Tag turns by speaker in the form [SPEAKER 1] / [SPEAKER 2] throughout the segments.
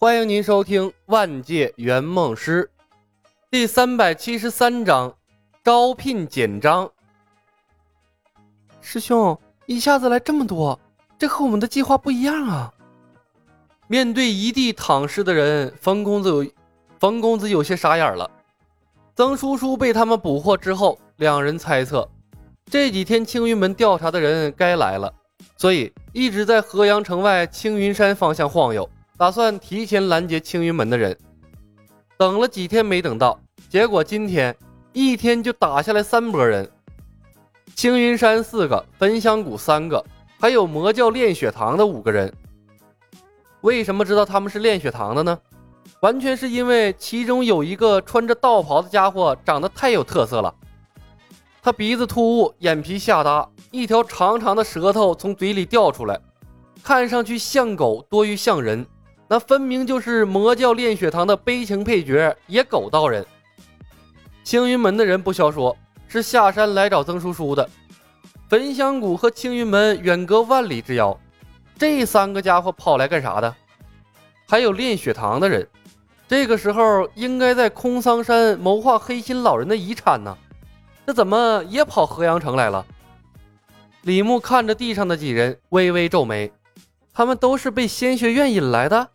[SPEAKER 1] 欢迎您收听《万界圆梦师》第三百七十三章招聘简章。
[SPEAKER 2] 师兄，一下子来这么多，这和我们的计划不一样啊！
[SPEAKER 1] 面对一地躺尸的人，冯公子有冯公子有些傻眼了。曾叔叔被他们捕获之后，两人猜测这几天青云门调查的人该来了，所以一直在河阳城外青云山方向晃悠。打算提前拦截青云门的人，等了几天没等到，结果今天一天就打下来三波人。青云山四个，焚香谷三个，还有魔教炼血堂的五个人。为什么知道他们是炼血堂的呢？完全是因为其中有一个穿着道袍的家伙长得太有特色了。他鼻子突兀，眼皮下耷，一条长长的舌头从嘴里掉出来，看上去像狗多于像人。那分明就是魔教炼血堂的悲情配角野狗道人。青云门的人不消说，是下山来找曾叔叔的。焚香谷和青云门远隔万里之遥，这三个家伙跑来干啥的？还有炼血堂的人，这个时候应该在空桑山谋划黑心老人的遗产呢，这怎么也跑河阳城来了？李牧看着地上的几人，微微皱眉，他们都是被仙学院引来的。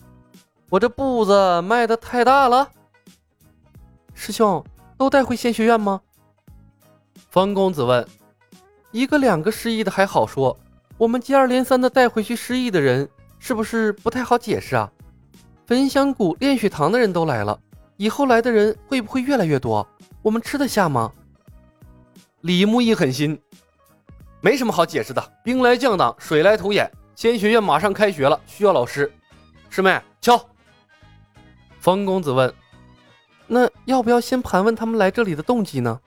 [SPEAKER 1] 我这步子迈的太大了，
[SPEAKER 2] 师兄都带回仙学院吗？
[SPEAKER 1] 方公子问。
[SPEAKER 2] 一个两个失忆的还好说，我们接二连三的带回去失忆的人，是不是不太好解释啊？焚香谷炼血堂的人都来了，以后来的人会不会越来越多？我们吃得下吗？
[SPEAKER 1] 李牧一狠心，没什么好解释的，兵来将挡，水来土掩，仙学院马上开学了，需要老师，师妹敲。
[SPEAKER 2] 冯公子问：“那要不要先盘问他们来这里的动机呢？”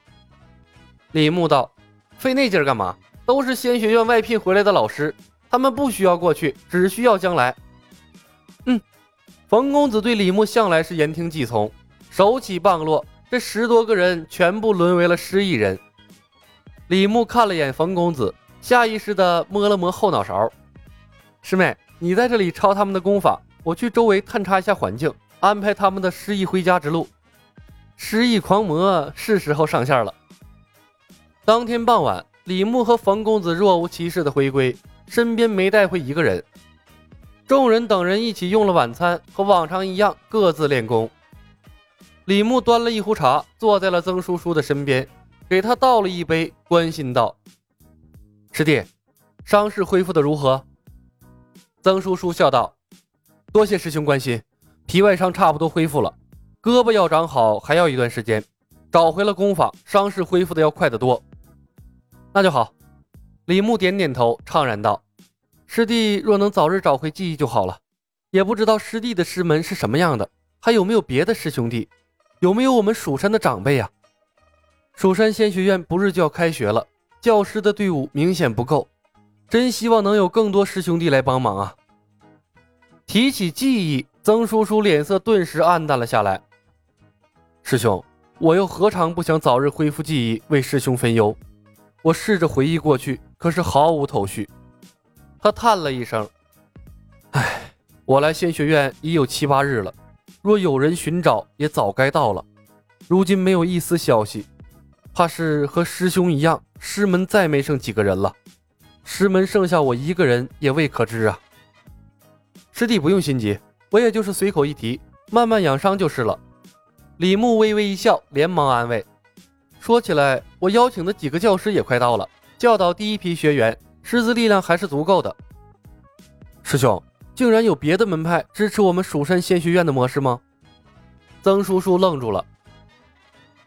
[SPEAKER 1] 李牧道：“费那劲儿干嘛？都是仙学院外聘回来的老师，他们不需要过去，只需要将来。”嗯，冯公子对李牧向来是言听计从，手起棒落，这十多个人全部沦为了失忆人。李牧看了眼冯公子，下意识地摸了摸后脑勺：“师妹，你在这里抄他们的功法，我去周围探查一下环境。”安排他们的失忆回家之路，失忆狂魔是时候上线了。当天傍晚，李牧和冯公子若无其事的回归，身边没带回一个人。众人等人一起用了晚餐，和往常一样各自练功。李牧端了一壶茶，坐在了曾叔叔的身边，给他倒了一杯，关心道：“师弟，伤势恢复的如何？”曾叔叔笑道：“多谢师兄关心。”皮外伤差不多恢复了，胳膊要长好还要一段时间，找回了功法，伤势恢复的要快得多。那就好。李牧点点头，怅然道：“师弟若能早日找回记忆就好了。也不知道师弟的师门是什么样的，还有没有别的师兄弟？有没有我们蜀山的长辈呀？蜀山仙学院不日就要开学了，教师的队伍明显不够，真希望能有更多师兄弟来帮忙啊！提起记忆。”曾叔叔脸色顿时暗淡了下来。师兄，我又何尝不想早日恢复记忆，为师兄分忧？我试着回忆过去，可是毫无头绪。他叹了一声：“唉，我来仙学院已有七八日了，若有人寻找，也早该到了。如今没有一丝消息，怕是和师兄一样，师门再没剩几个人了。师门剩下我一个人，也未可知啊。师弟不用心急。”我也就是随口一提，慢慢养伤就是了。李牧微微一笑，连忙安慰：“说起来，我邀请的几个教师也快到了，教导第一批学员，师资力量还是足够的。”师兄，竟然有别的门派支持我们蜀山仙学院的模式吗？曾叔叔愣住了。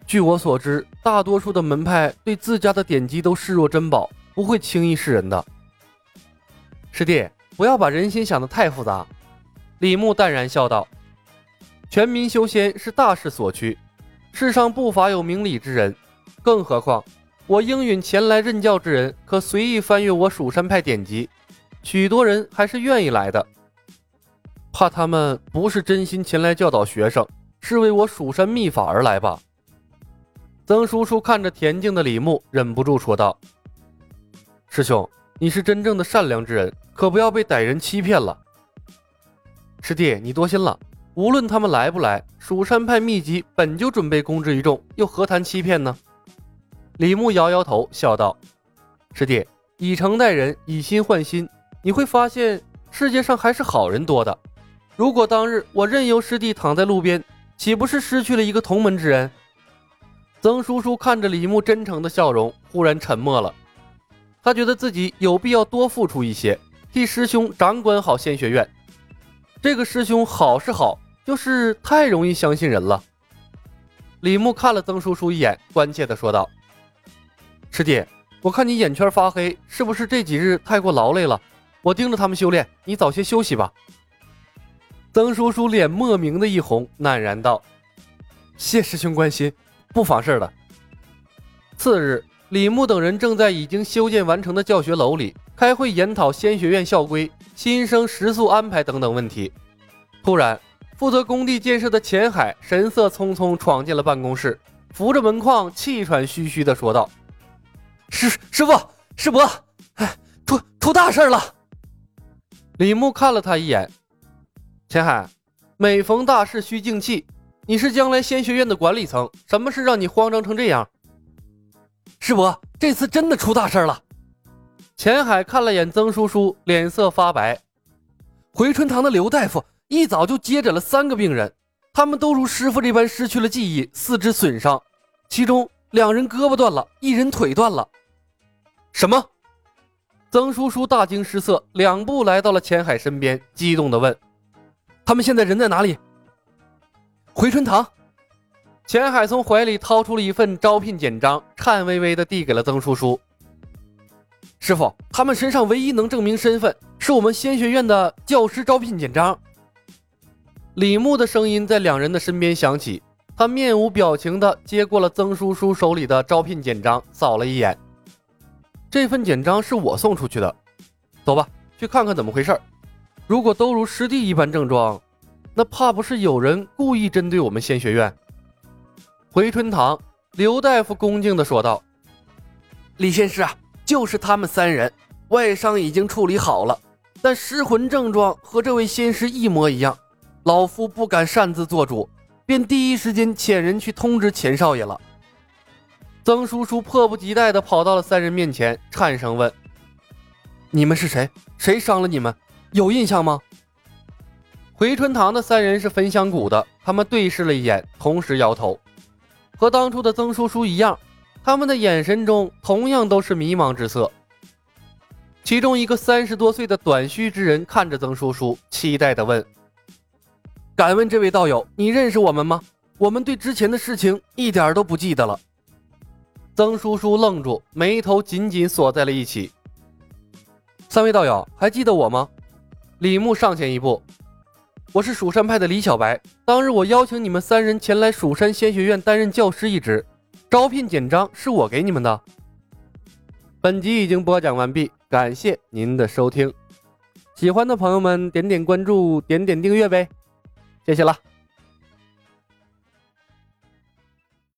[SPEAKER 1] 据我所知，大多数的门派对自家的典籍都视若珍宝，不会轻易示人的。师弟，不要把人心想得太复杂。李牧淡然笑道：“全民修仙是大势所趋，世上不乏有明理之人。更何况，我应允前来任教之人，可随意翻阅我蜀山派典籍，许多人还是愿意来的。怕他们不是真心前来教导学生，是为我蜀山秘法而来吧？”曾叔叔看着恬静的李牧，忍不住说道：“师兄，你是真正的善良之人，可不要被歹人欺骗了。”师弟，你多心了。无论他们来不来，蜀山派秘籍本就准备公之于众，又何谈欺骗呢？李牧摇摇头，笑道：“师弟，以诚待人，以心换心，你会发现世界上还是好人多的。如果当日我任由师弟躺在路边，岂不是失去了一个同门之人？”曾叔叔看着李牧真诚的笑容，忽然沉默了。他觉得自己有必要多付出一些，替师兄掌管好仙学院。这个师兄好是好，就是太容易相信人了。李牧看了曾叔叔一眼，关切地说道：“师弟，我看你眼圈发黑，是不是这几日太过劳累了？我盯着他们修炼，你早些休息吧。”曾叔叔脸莫名的一红，赧然道：“谢师兄关心，不妨事的。”次日，李牧等人正在已经修建完成的教学楼里开会研讨仙学院校规。新生食宿安排等等问题。突然，负责工地建设的钱海神色匆匆闯进了办公室，扶着门框，气喘吁吁地说道：“
[SPEAKER 2] 师师傅，师伯，哎，出出大事了！”
[SPEAKER 1] 李牧看了他一眼：“钱海，每逢大事需静气。你是将来仙学院的管理层，什么事让你慌张成这样？”
[SPEAKER 2] 师伯，这次真的出大事了。
[SPEAKER 1] 钱海看了眼曾叔叔，脸色发白。
[SPEAKER 2] 回春堂的刘大夫一早就接诊了三个病人，他们都如师傅这般失去了记忆，四肢损伤，其中两人胳膊断了，一人腿断了。
[SPEAKER 1] 什么？曾叔叔大惊失色，两步来到了钱海身边，激动地问：“
[SPEAKER 2] 他们现在人在哪里？”回春堂。
[SPEAKER 1] 钱海从怀里掏出了一份招聘简章，颤巍巍地递给了曾叔叔。
[SPEAKER 2] 师傅，他们身上唯一能证明身份是我们仙学院的教师招聘简章。
[SPEAKER 1] 李牧的声音在两人的身边响起，他面无表情地接过了曾叔叔手里的招聘简章，扫了一眼。这份简章是我送出去的，走吧，去看看怎么回事。如果都如师弟一般症状，那怕不是有人故意针对我们仙学院？回春堂，刘大夫恭敬地说道：“
[SPEAKER 2] 李仙师啊。”就是他们三人，外伤已经处理好了，但失魂症状和这位仙师一模一样。老夫不敢擅自做主，便第一时间遣人去通知钱少爷了。
[SPEAKER 1] 曾叔叔迫不及待地跑到了三人面前，颤声问：“
[SPEAKER 2] 你们是谁？谁伤了你们？有印象吗？”
[SPEAKER 1] 回春堂的三人是焚香谷的，他们对视了一眼，同时摇头，和当初的曾叔叔一样。他们的眼神中同样都是迷茫之色。其中一个三十多岁的短须之人看着曾叔叔，期待地问：“
[SPEAKER 2] 敢问这位道友，你认识我们吗？我们对之前的事情一点都不记得了。”
[SPEAKER 1] 曾叔叔愣住，眉头紧紧锁在了一起。三位道友还记得我吗？李牧上前一步：“我是蜀山派的李小白，当日我邀请你们三人前来蜀山仙学院担任教师一职。”招聘简章是我给你们的。本集已经播讲完毕，感谢您的收听。喜欢的朋友们点点关注，点点订阅呗，谢谢了。